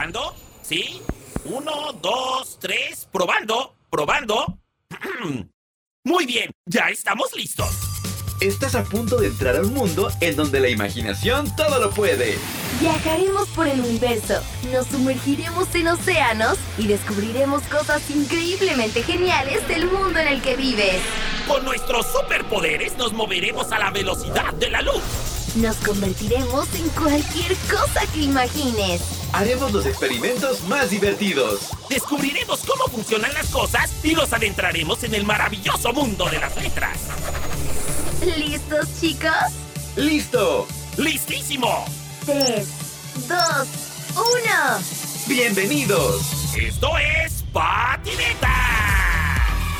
¿Probando? ¿Sí? Uno, dos, tres. ¿Probando? ¿Probando? Muy bien, ya estamos listos. Estás a punto de entrar a un mundo en donde la imaginación todo lo puede. Viajaremos por el universo, nos sumergiremos en océanos y descubriremos cosas increíblemente geniales del mundo en el que vives. Con nuestros superpoderes nos moveremos a la velocidad de la luz. Nos convertiremos en cualquier cosa que imagines. Haremos los experimentos más divertidos. Descubriremos cómo funcionan las cosas y nos adentraremos en el maravilloso mundo de las letras. ¿Listos, chicos? ¡Listo! ¡Listísimo! 3, 2, 1. ¡Bienvenidos! Esto es Patineta.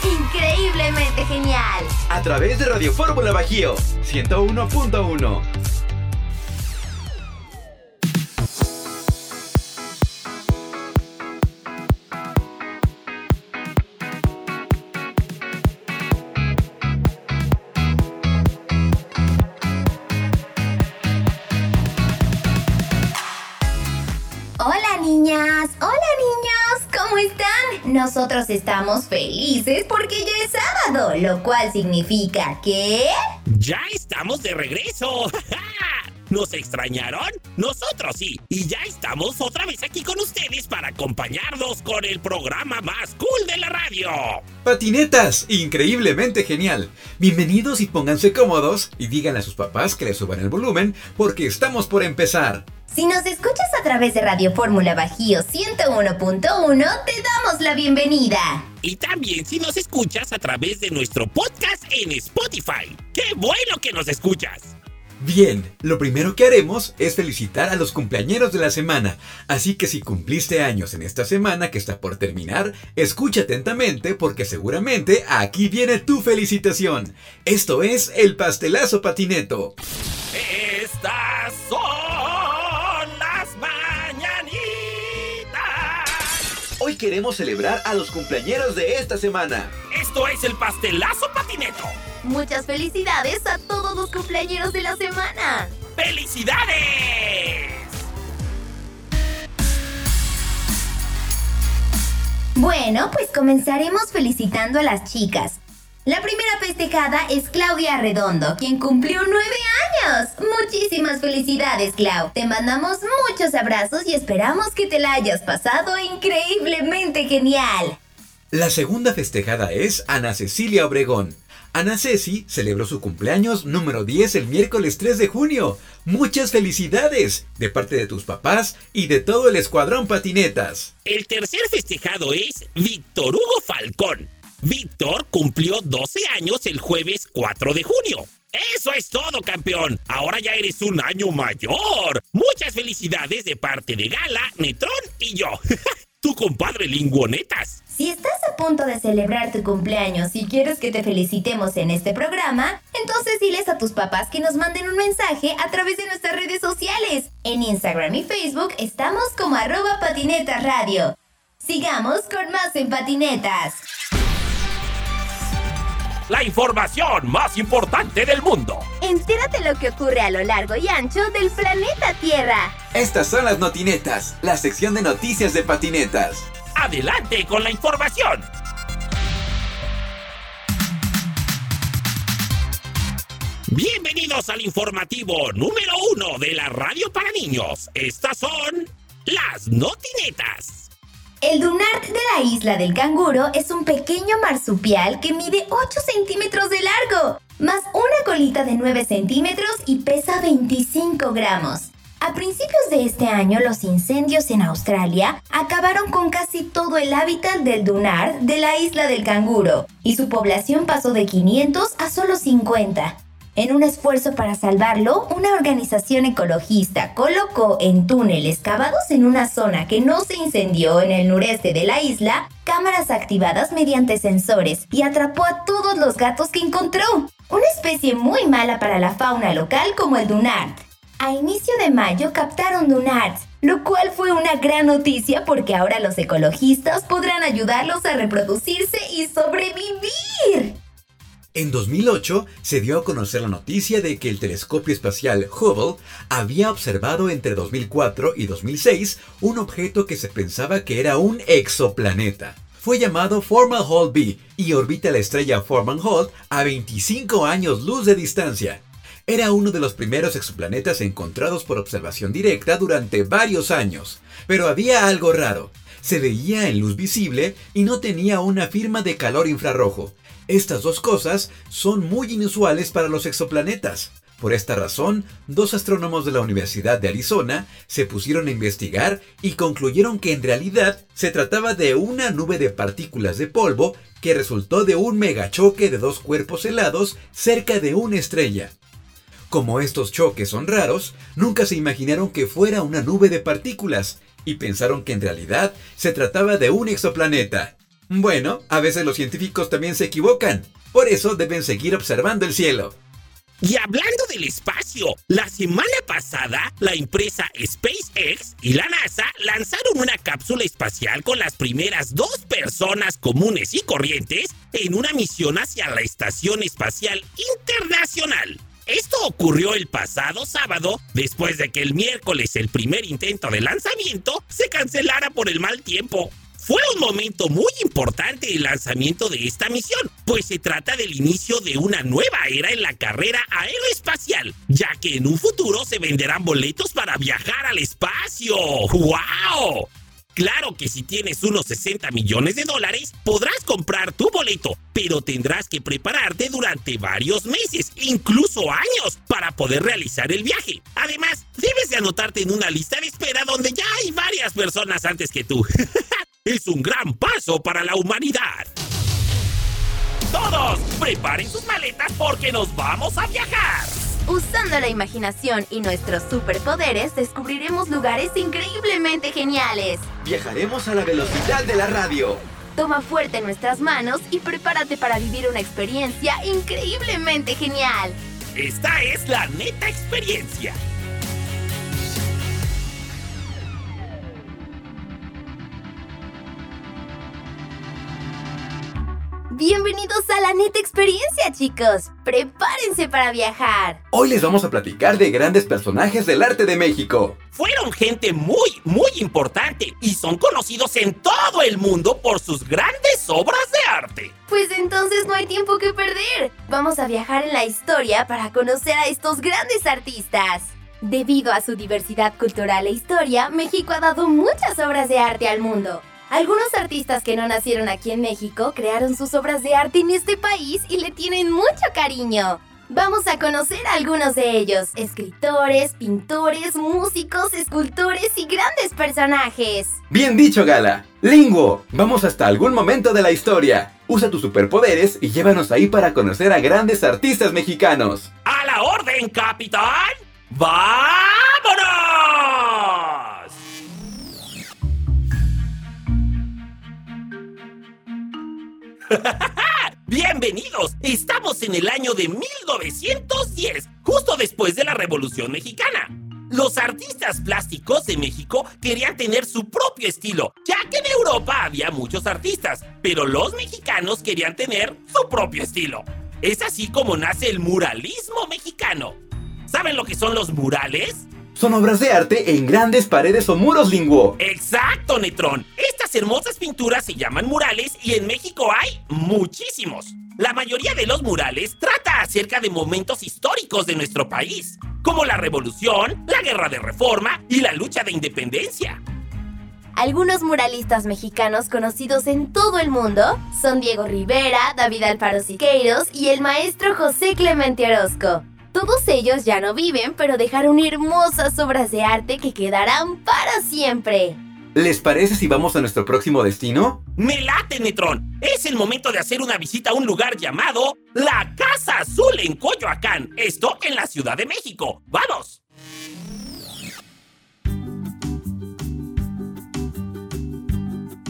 Increíblemente genial. A través de Radio Fórmula Bajío 101.1. Nosotros estamos felices porque ya es sábado, lo cual significa que... Ya estamos de regreso. ¿Nos extrañaron? Nosotros sí. Y ya estamos otra vez aquí con ustedes para acompañarnos con el programa más cool de la radio. Patinetas, increíblemente genial. Bienvenidos y pónganse cómodos y díganle a sus papás que le suban el volumen porque estamos por empezar. Si nos escuchas a través de Radio Fórmula Bajío 101.1, te damos la bienvenida. Y también si nos escuchas a través de nuestro podcast en Spotify. ¡Qué bueno que nos escuchas! Bien, lo primero que haremos es felicitar a los cumpleañeros de la semana, así que si cumpliste años en esta semana que está por terminar, escucha atentamente porque seguramente aquí viene tu felicitación. Esto es el pastelazo patineto. Estas son las mañanitas. Hoy queremos celebrar a los cumpleañeros de esta semana. Esto es el pastelazo patineto. Muchas felicidades a todos los cumpleañeros de la semana. ¡Felicidades! Bueno, pues comenzaremos felicitando a las chicas. La primera festejada es Claudia Redondo, quien cumplió nueve años. Muchísimas felicidades, Clau. Te mandamos muchos abrazos y esperamos que te la hayas pasado increíblemente genial. La segunda festejada es Ana Cecilia Obregón. Ana Ceci celebró su cumpleaños número 10 el miércoles 3 de junio. Muchas felicidades de parte de tus papás y de todo el escuadrón patinetas. El tercer festejado es Víctor Hugo Falcón. Víctor cumplió 12 años el jueves 4 de junio. Eso es todo, campeón. Ahora ya eres un año mayor. Muchas felicidades de parte de Gala, Netrón y yo. tu compadre Linguonetas. Si estás a punto de celebrar tu cumpleaños y quieres que te felicitemos en este programa, entonces diles a tus papás que nos manden un mensaje a través de nuestras redes sociales. En Instagram y Facebook estamos como arroba patinetas radio. Sigamos con más en patinetas. La información más importante del mundo. Entérate lo que ocurre a lo largo y ancho del planeta Tierra. Estas son las notinetas, la sección de noticias de patinetas. Adelante con la información. Bienvenidos al informativo número uno de la radio para niños. Estas son las notinetas. El dunar de la isla del canguro es un pequeño marsupial que mide 8 centímetros de largo, más una colita de 9 centímetros y pesa 25 gramos. A principios de este año, los incendios en Australia acabaron con casi todo el hábitat del dunar de la isla del canguro, y su población pasó de 500 a solo 50. En un esfuerzo para salvarlo, una organización ecologista colocó en túneles cavados en una zona que no se incendió en el noreste de la isla cámaras activadas mediante sensores y atrapó a todos los gatos que encontró. Una especie muy mala para la fauna local como el dunart. A inicio de mayo captaron dunarts, lo cual fue una gran noticia porque ahora los ecologistas podrán ayudarlos a reproducirse y sobrevivir. En 2008 se dio a conocer la noticia de que el telescopio espacial Hubble había observado entre 2004 y 2006 un objeto que se pensaba que era un exoplaneta. Fue llamado Fomalhaut B y orbita la estrella Fomalhaut a 25 años luz de distancia. Era uno de los primeros exoplanetas encontrados por observación directa durante varios años, pero había algo raro. Se veía en luz visible y no tenía una firma de calor infrarrojo, estas dos cosas son muy inusuales para los exoplanetas. Por esta razón, dos astrónomos de la Universidad de Arizona se pusieron a investigar y concluyeron que en realidad se trataba de una nube de partículas de polvo que resultó de un megachoque de dos cuerpos helados cerca de una estrella. Como estos choques son raros, nunca se imaginaron que fuera una nube de partículas y pensaron que en realidad se trataba de un exoplaneta. Bueno, a veces los científicos también se equivocan. Por eso deben seguir observando el cielo. Y hablando del espacio, la semana pasada la empresa SpaceX y la NASA lanzaron una cápsula espacial con las primeras dos personas comunes y corrientes en una misión hacia la Estación Espacial Internacional. Esto ocurrió el pasado sábado, después de que el miércoles el primer intento de lanzamiento se cancelara por el mal tiempo. Fue un momento muy importante el lanzamiento de esta misión, pues se trata del inicio de una nueva era en la carrera aeroespacial, ya que en un futuro se venderán boletos para viajar al espacio. ¡Wow! Claro que si tienes unos 60 millones de dólares, podrás comprar tu boleto, pero tendrás que prepararte durante varios meses, incluso años, para poder realizar el viaje. Además, debes de anotarte en una lista de espera donde ya hay varias personas antes que tú. es un gran paso para la humanidad. Todos, preparen sus maletas porque nos vamos a viajar. Usando la imaginación y nuestros superpoderes, descubriremos lugares increíblemente geniales. Viajaremos a la velocidad de la radio. Toma fuerte nuestras manos y prepárate para vivir una experiencia increíblemente genial. Esta es la neta experiencia. Bienvenidos a la neta experiencia, chicos. Prepárense para viajar. Hoy les vamos a platicar de grandes personajes del arte de México. Fueron gente muy, muy importante y son conocidos en todo el mundo por sus grandes obras de arte. Pues entonces no hay tiempo que perder. Vamos a viajar en la historia para conocer a estos grandes artistas. Debido a su diversidad cultural e historia, México ha dado muchas obras de arte al mundo. Algunos artistas que no nacieron aquí en México crearon sus obras de arte en este país y le tienen mucho cariño. Vamos a conocer a algunos de ellos, escritores, pintores, músicos, escultores y grandes personajes. Bien dicho, Gala. Linguo, vamos hasta algún momento de la historia. Usa tus superpoderes y llévanos ahí para conocer a grandes artistas mexicanos. ¡A la orden, capitán! ¡Vámonos! Bienvenidos, estamos en el año de 1910, justo después de la Revolución Mexicana. Los artistas plásticos de México querían tener su propio estilo, ya que en Europa había muchos artistas, pero los mexicanos querían tener su propio estilo. Es así como nace el muralismo mexicano. ¿Saben lo que son los murales? Son obras de arte en grandes paredes o muros linguo. Exacto, Netrón. Hermosas pinturas se llaman murales y en México hay muchísimos. La mayoría de los murales trata acerca de momentos históricos de nuestro país, como la Revolución, la Guerra de Reforma y la lucha de independencia. Algunos muralistas mexicanos conocidos en todo el mundo son Diego Rivera, David Alfaro Siqueiros y el maestro José Clemente Orozco. Todos ellos ya no viven, pero dejaron hermosas obras de arte que quedarán para siempre. ¿Les parece si vamos a nuestro próximo destino? ¡Me late, Netrón! Es el momento de hacer una visita a un lugar llamado La Casa Azul en Coyoacán. Esto en la Ciudad de México. ¡Vamos!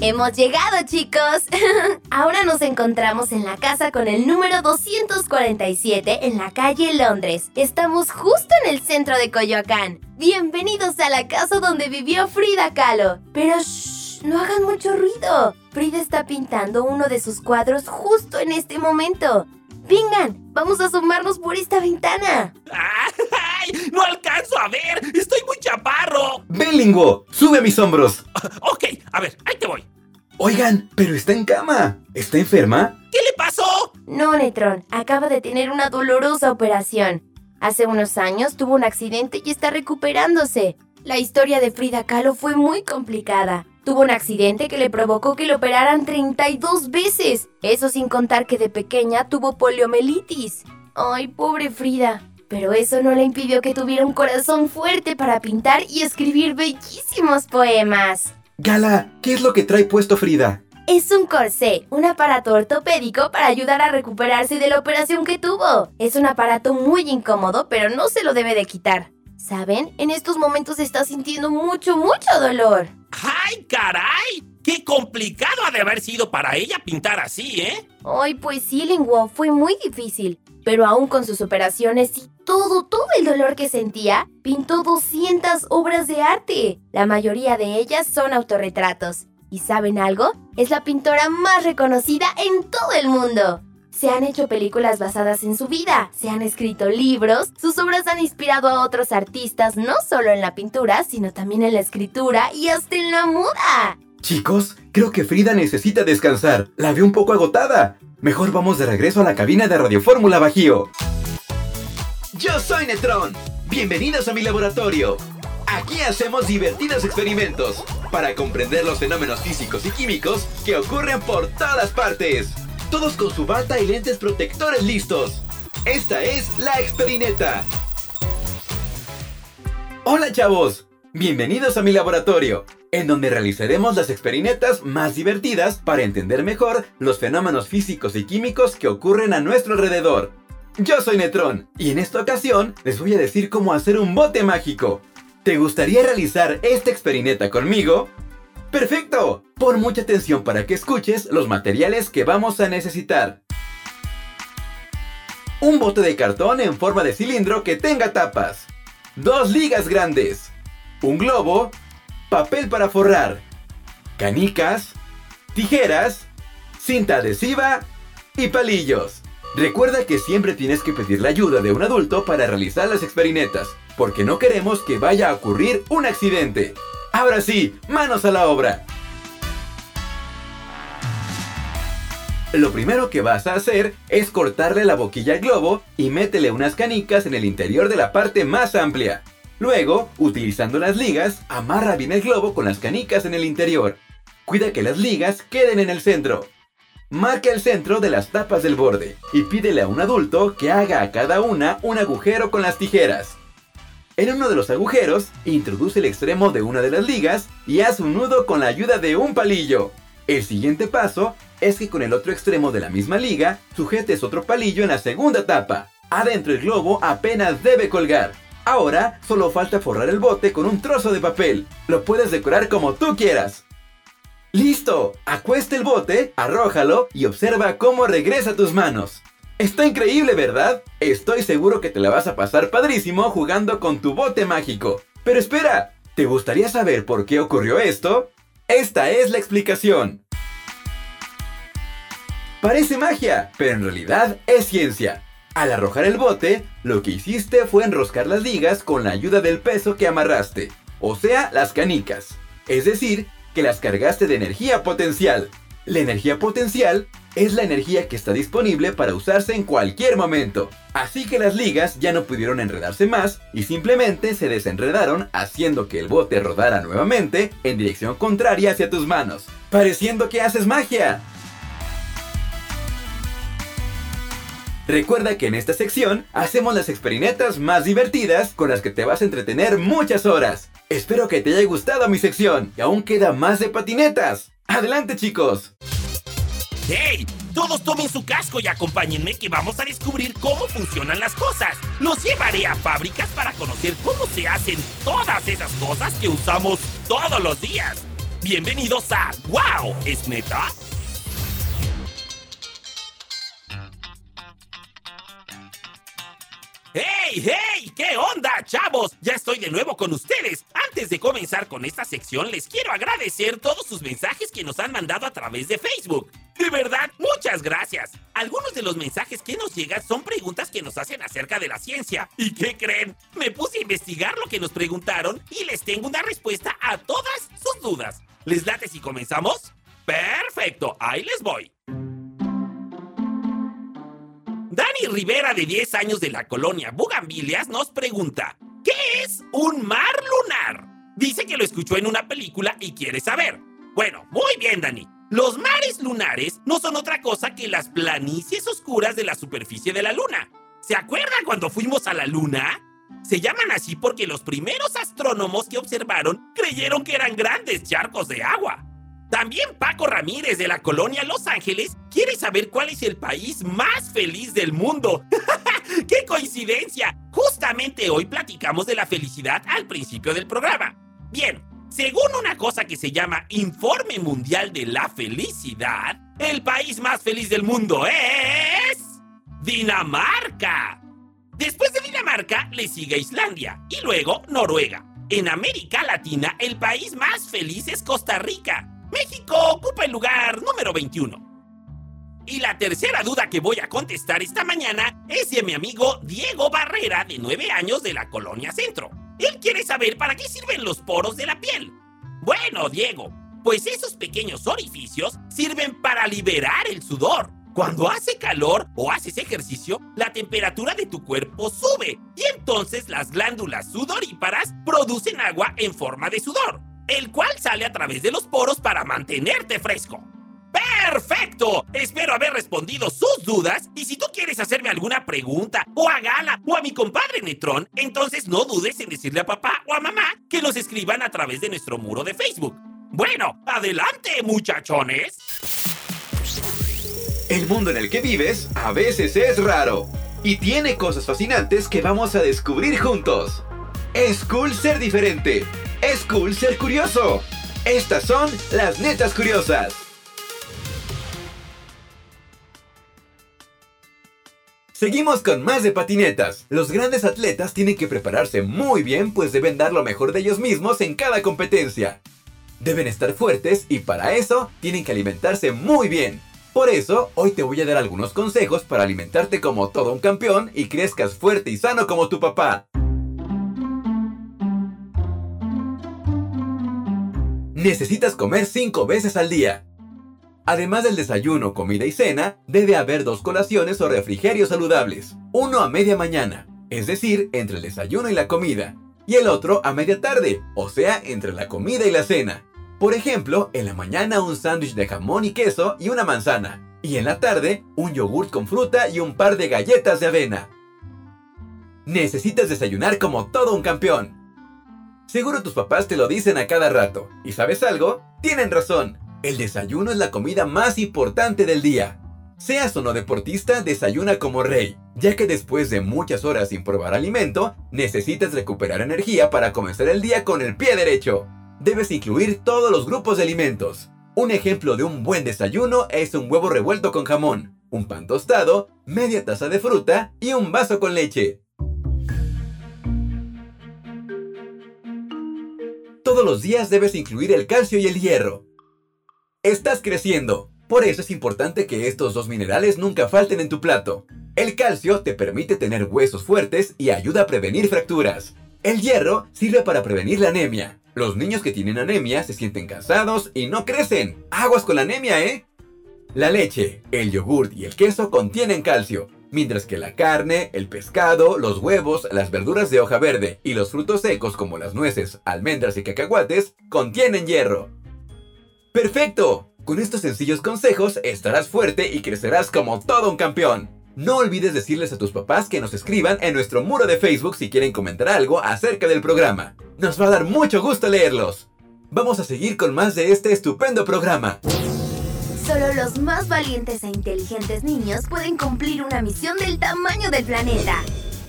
Hemos llegado, chicos. Ahora nos encontramos en la casa con el número 247 en la calle Londres. Estamos justo en el centro de Coyoacán. Bienvenidos a la casa donde vivió Frida Kahlo. Pero shh, no hagan mucho ruido. Frida está pintando uno de sus cuadros justo en este momento. Vengan, vamos a asomarnos por esta ventana. ¡Ay! ¡No alcanzo a ver! ¡Estoy muy chaparro! ¡Ven, Lingo! ¡Sube a mis hombros! Ok, a ver, ahí te voy. Oigan, pero está en cama. ¿Está enferma? ¿Qué le pasó? No, Netron, acaba de tener una dolorosa operación. Hace unos años tuvo un accidente y está recuperándose. La historia de Frida Kahlo fue muy complicada. Tuvo un accidente que le provocó que le operaran 32 veces. Eso sin contar que de pequeña tuvo poliomielitis. Ay, pobre Frida. Pero eso no le impidió que tuviera un corazón fuerte para pintar y escribir bellísimos poemas. Gala, ¿qué es lo que trae puesto Frida? Es un corsé, un aparato ortopédico para ayudar a recuperarse de la operación que tuvo. Es un aparato muy incómodo, pero no se lo debe de quitar. ¿Saben? En estos momentos está sintiendo mucho, mucho dolor. ¡Ay, caray! ¡Qué complicado ha de haber sido para ella pintar así, eh! Ay, pues sí, Linguo, fue muy difícil. Pero aún con sus operaciones y todo, todo el dolor que sentía, pintó 200 obras de arte. La mayoría de ellas son autorretratos. ¿Y saben algo? Es la pintora más reconocida en todo el mundo. Se han hecho películas basadas en su vida, se han escrito libros, sus obras han inspirado a otros artistas no solo en la pintura, sino también en la escritura y hasta en la moda. Chicos, creo que Frida necesita descansar. La veo un poco agotada. Mejor vamos de regreso a la cabina de Radio Fórmula Bajío. Yo soy Netrón. Bienvenidos a mi laboratorio. Aquí hacemos divertidos experimentos para comprender los fenómenos físicos y químicos que ocurren por todas partes. Todos con su bata y lentes protectores listos. Esta es la Experineta. Hola chavos, bienvenidos a mi laboratorio, en donde realizaremos las experinetas más divertidas para entender mejor los fenómenos físicos y químicos que ocurren a nuestro alrededor. Yo soy Netrón y en esta ocasión les voy a decir cómo hacer un bote mágico. ¿Te gustaría realizar esta experineta conmigo? ¡Perfecto! Pon mucha atención para que escuches los materiales que vamos a necesitar. Un bote de cartón en forma de cilindro que tenga tapas. Dos ligas grandes. Un globo. Papel para forrar. Canicas. Tijeras. Cinta adhesiva. Y palillos. Recuerda que siempre tienes que pedir la ayuda de un adulto para realizar las experinetas, porque no queremos que vaya a ocurrir un accidente. Ahora sí, manos a la obra. Lo primero que vas a hacer es cortarle la boquilla al globo y métele unas canicas en el interior de la parte más amplia. Luego, utilizando las ligas, amarra bien el globo con las canicas en el interior. Cuida que las ligas queden en el centro. Marca el centro de las tapas del borde y pídele a un adulto que haga a cada una un agujero con las tijeras. En uno de los agujeros, introduce el extremo de una de las ligas y haz un nudo con la ayuda de un palillo. El siguiente paso es que con el otro extremo de la misma liga, sujetes otro palillo en la segunda tapa. Adentro el globo apenas debe colgar. Ahora solo falta forrar el bote con un trozo de papel. Lo puedes decorar como tú quieras. ¡Listo! Acuesta el bote, arrójalo y observa cómo regresa a tus manos. Está increíble, ¿verdad? Estoy seguro que te la vas a pasar padrísimo jugando con tu bote mágico. Pero espera, ¿te gustaría saber por qué ocurrió esto? Esta es la explicación. Parece magia, pero en realidad es ciencia. Al arrojar el bote, lo que hiciste fue enroscar las ligas con la ayuda del peso que amarraste, o sea, las canicas. Es decir, que las cargaste de energía potencial. La energía potencial es la energía que está disponible para usarse en cualquier momento. Así que las ligas ya no pudieron enredarse más y simplemente se desenredaron haciendo que el bote rodara nuevamente en dirección contraria hacia tus manos, pareciendo que haces magia. Recuerda que en esta sección hacemos las experinetas más divertidas con las que te vas a entretener muchas horas. Espero que te haya gustado mi sección y aún queda más de patinetas. ¡Adelante chicos! ¡Hey! Todos tomen su casco y acompáñenme que vamos a descubrir cómo funcionan las cosas. Los llevaré a fábricas para conocer cómo se hacen todas esas cosas que usamos todos los días. Bienvenidos a ¡Wow! ¿Es neta? ¡Hey, hey! ¿Qué onda, chavos? Ya estoy de nuevo con ustedes. Antes de comenzar con esta sección, les quiero agradecer todos sus mensajes que nos han mandado a través de Facebook. De verdad, muchas gracias. Algunos de los mensajes que nos llegan son preguntas que nos hacen acerca de la ciencia. ¿Y qué creen? Me puse a investigar lo que nos preguntaron y les tengo una respuesta a todas sus dudas. ¿Les late si comenzamos? Perfecto, ahí les voy. Dani Rivera, de 10 años de la colonia Bugambilias, nos pregunta, ¿qué es un mar lunar? Dice que lo escuchó en una película y quiere saber. Bueno, muy bien, Dani. Los mares lunares no son otra cosa que las planicies oscuras de la superficie de la luna. ¿Se acuerdan cuando fuimos a la luna? Se llaman así porque los primeros astrónomos que observaron creyeron que eran grandes charcos de agua. También Paco Ramírez de la colonia Los Ángeles quiere saber cuál es el país más feliz del mundo. ¡Qué coincidencia! Justamente hoy platicamos de la felicidad al principio del programa. Bien, según una cosa que se llama Informe Mundial de la Felicidad, el país más feliz del mundo es... Dinamarca. Después de Dinamarca le sigue Islandia y luego Noruega. En América Latina el país más feliz es Costa Rica México ocupa el lugar número 21. Y la tercera duda que voy a contestar esta mañana es de mi amigo Diego Barrera, de 9 años de la Colonia Centro. Él quiere saber para qué sirven los poros de la piel. Bueno, Diego, pues esos pequeños orificios sirven para liberar el sudor. Cuando hace calor o haces ejercicio, la temperatura de tu cuerpo sube y entonces las glándulas sudoríparas producen agua en forma de sudor el cual sale a través de los poros para mantenerte fresco. ¡Perfecto! Espero haber respondido sus dudas y si tú quieres hacerme alguna pregunta o a Gala o a mi compadre Netrón, entonces no dudes en decirle a papá o a mamá que los escriban a través de nuestro muro de Facebook. Bueno, adelante muchachones. El mundo en el que vives a veces es raro y tiene cosas fascinantes que vamos a descubrir juntos. Es cool ser diferente es cool ser curioso. Estas son las netas curiosas. Seguimos con más de patinetas. Los grandes atletas tienen que prepararse muy bien pues deben dar lo mejor de ellos mismos en cada competencia. Deben estar fuertes y para eso tienen que alimentarse muy bien. Por eso, hoy te voy a dar algunos consejos para alimentarte como todo un campeón y crezcas fuerte y sano como tu papá. Necesitas comer 5 veces al día. Además del desayuno, comida y cena, debe haber dos colaciones o refrigerios saludables. Uno a media mañana, es decir, entre el desayuno y la comida. Y el otro a media tarde, o sea, entre la comida y la cena. Por ejemplo, en la mañana un sándwich de jamón y queso y una manzana. Y en la tarde, un yogurt con fruta y un par de galletas de avena. Necesitas desayunar como todo un campeón. Seguro tus papás te lo dicen a cada rato. ¿Y sabes algo? Tienen razón. El desayuno es la comida más importante del día. Seas o no deportista, desayuna como rey, ya que después de muchas horas sin probar alimento, necesitas recuperar energía para comenzar el día con el pie derecho. Debes incluir todos los grupos de alimentos. Un ejemplo de un buen desayuno es un huevo revuelto con jamón, un pan tostado, media taza de fruta y un vaso con leche. Todos los días debes incluir el calcio y el hierro. Estás creciendo, por eso es importante que estos dos minerales nunca falten en tu plato. El calcio te permite tener huesos fuertes y ayuda a prevenir fracturas. El hierro sirve para prevenir la anemia. Los niños que tienen anemia se sienten cansados y no crecen. Aguas con la anemia, ¿eh? La leche, el yogurt y el queso contienen calcio, mientras que la carne, el pescado, los huevos, las verduras de hoja verde y los frutos secos como las nueces, almendras y cacahuates contienen hierro. ¡Perfecto! Con estos sencillos consejos estarás fuerte y crecerás como todo un campeón. No olvides decirles a tus papás que nos escriban en nuestro muro de Facebook si quieren comentar algo acerca del programa. Nos va a dar mucho gusto leerlos. Vamos a seguir con más de este estupendo programa. Solo los más valientes e inteligentes niños pueden cumplir una misión del tamaño del planeta.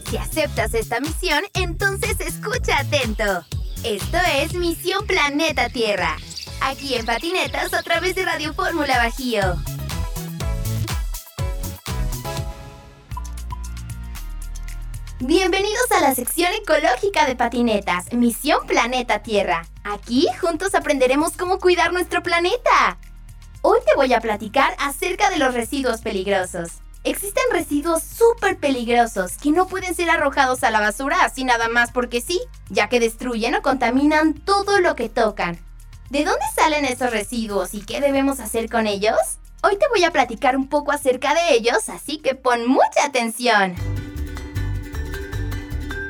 Si aceptas esta misión, entonces escucha atento. Esto es Misión Planeta Tierra. Aquí en Patinetas a través de Radio Fórmula Bajío. Bienvenidos a la sección ecológica de patinetas, Misión Planeta Tierra. Aquí juntos aprenderemos cómo cuidar nuestro planeta. Hoy te voy a platicar acerca de los residuos peligrosos. Existen residuos súper peligrosos que no pueden ser arrojados a la basura así nada más porque sí, ya que destruyen o contaminan todo lo que tocan. ¿De dónde salen esos residuos y qué debemos hacer con ellos? Hoy te voy a platicar un poco acerca de ellos, así que pon mucha atención.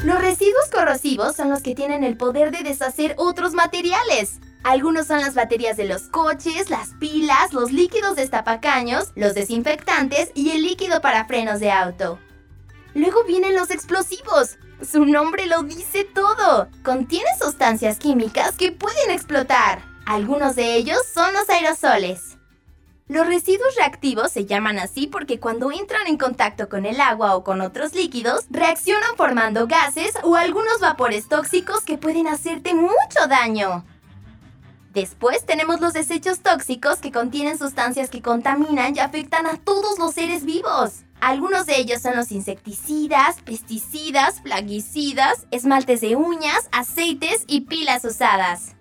Los residuos corrosivos son los que tienen el poder de deshacer otros materiales. Algunos son las baterías de los coches, las pilas, los líquidos destapacaños, los desinfectantes y el líquido para frenos de auto. Luego vienen los explosivos. Su nombre lo dice todo. Contienen sustancias químicas que pueden explotar. Algunos de ellos son los aerosoles. Los residuos reactivos se llaman así porque cuando entran en contacto con el agua o con otros líquidos, reaccionan formando gases o algunos vapores tóxicos que pueden hacerte mucho daño. Después tenemos los desechos tóxicos que contienen sustancias que contaminan y afectan a todos los seres vivos. Algunos de ellos son los insecticidas, pesticidas, plaguicidas, esmaltes de uñas, aceites y pilas usadas.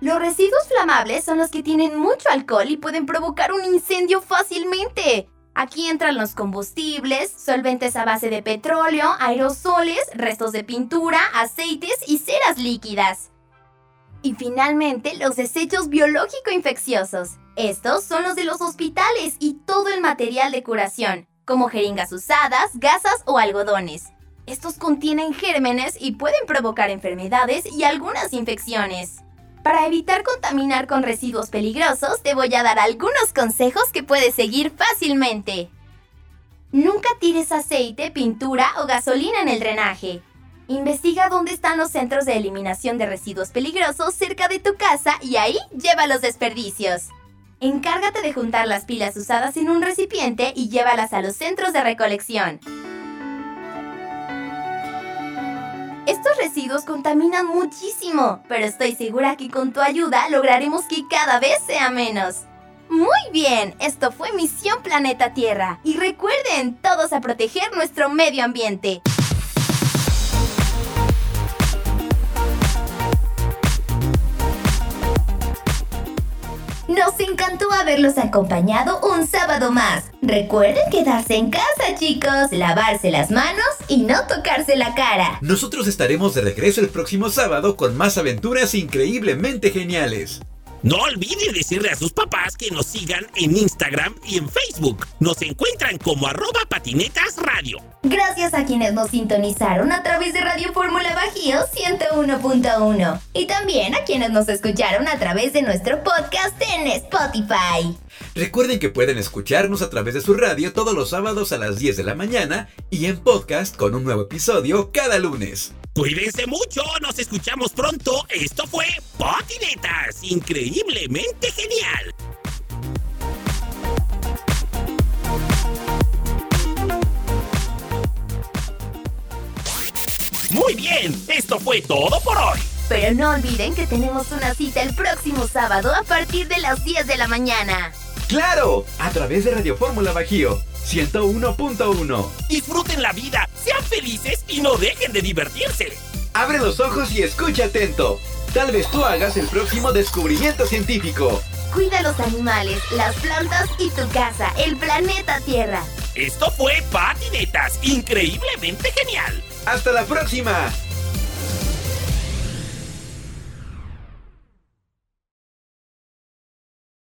Los residuos flamables son los que tienen mucho alcohol y pueden provocar un incendio fácilmente. Aquí entran los combustibles, solventes a base de petróleo, aerosoles, restos de pintura, aceites y ceras líquidas. Y finalmente, los desechos biológico-infecciosos. Estos son los de los hospitales y todo el material de curación, como jeringas usadas, gasas o algodones. Estos contienen gérmenes y pueden provocar enfermedades y algunas infecciones. Para evitar contaminar con residuos peligrosos, te voy a dar algunos consejos que puedes seguir fácilmente. Nunca tires aceite, pintura o gasolina en el drenaje. Investiga dónde están los centros de eliminación de residuos peligrosos cerca de tu casa y ahí lleva los desperdicios. Encárgate de juntar las pilas usadas en un recipiente y llévalas a los centros de recolección. Estos residuos contaminan muchísimo, pero estoy segura que con tu ayuda lograremos que cada vez sea menos. Muy bien, esto fue Misión Planeta Tierra. Y recuerden, todos a proteger nuestro medio ambiente. Nos encantó haberlos acompañado un sábado más. Recuerden quedarse en casa, chicos, lavarse las manos y no tocarse la cara. Nosotros estaremos de regreso el próximo sábado con más aventuras increíblemente geniales. No olviden decirle a sus papás que nos sigan en Instagram y en Facebook. Nos encuentran como arroba patinetas radio. Gracias a quienes nos sintonizaron a través de Radio Fórmula Bajío 101.1 y también a quienes nos escucharon a través de nuestro podcast en Spotify. Recuerden que pueden escucharnos a través de su radio todos los sábados a las 10 de la mañana y en podcast con un nuevo episodio cada lunes. Cuídense mucho, nos escuchamos pronto. Esto fue Patinetas, increíblemente genial. Muy bien, esto fue todo por hoy. Pero no olviden que tenemos una cita el próximo sábado a partir de las 10 de la mañana. ¡Claro! A través de Radio Fórmula Bajío 101.1. Disfruten la vida, sean felices y no dejen de divertirse. Abre los ojos y escucha atento. Tal vez tú hagas el próximo descubrimiento científico. Cuida los animales, las plantas y tu casa, el planeta Tierra. Esto fue Patinetas, increíblemente genial. ¡Hasta la próxima!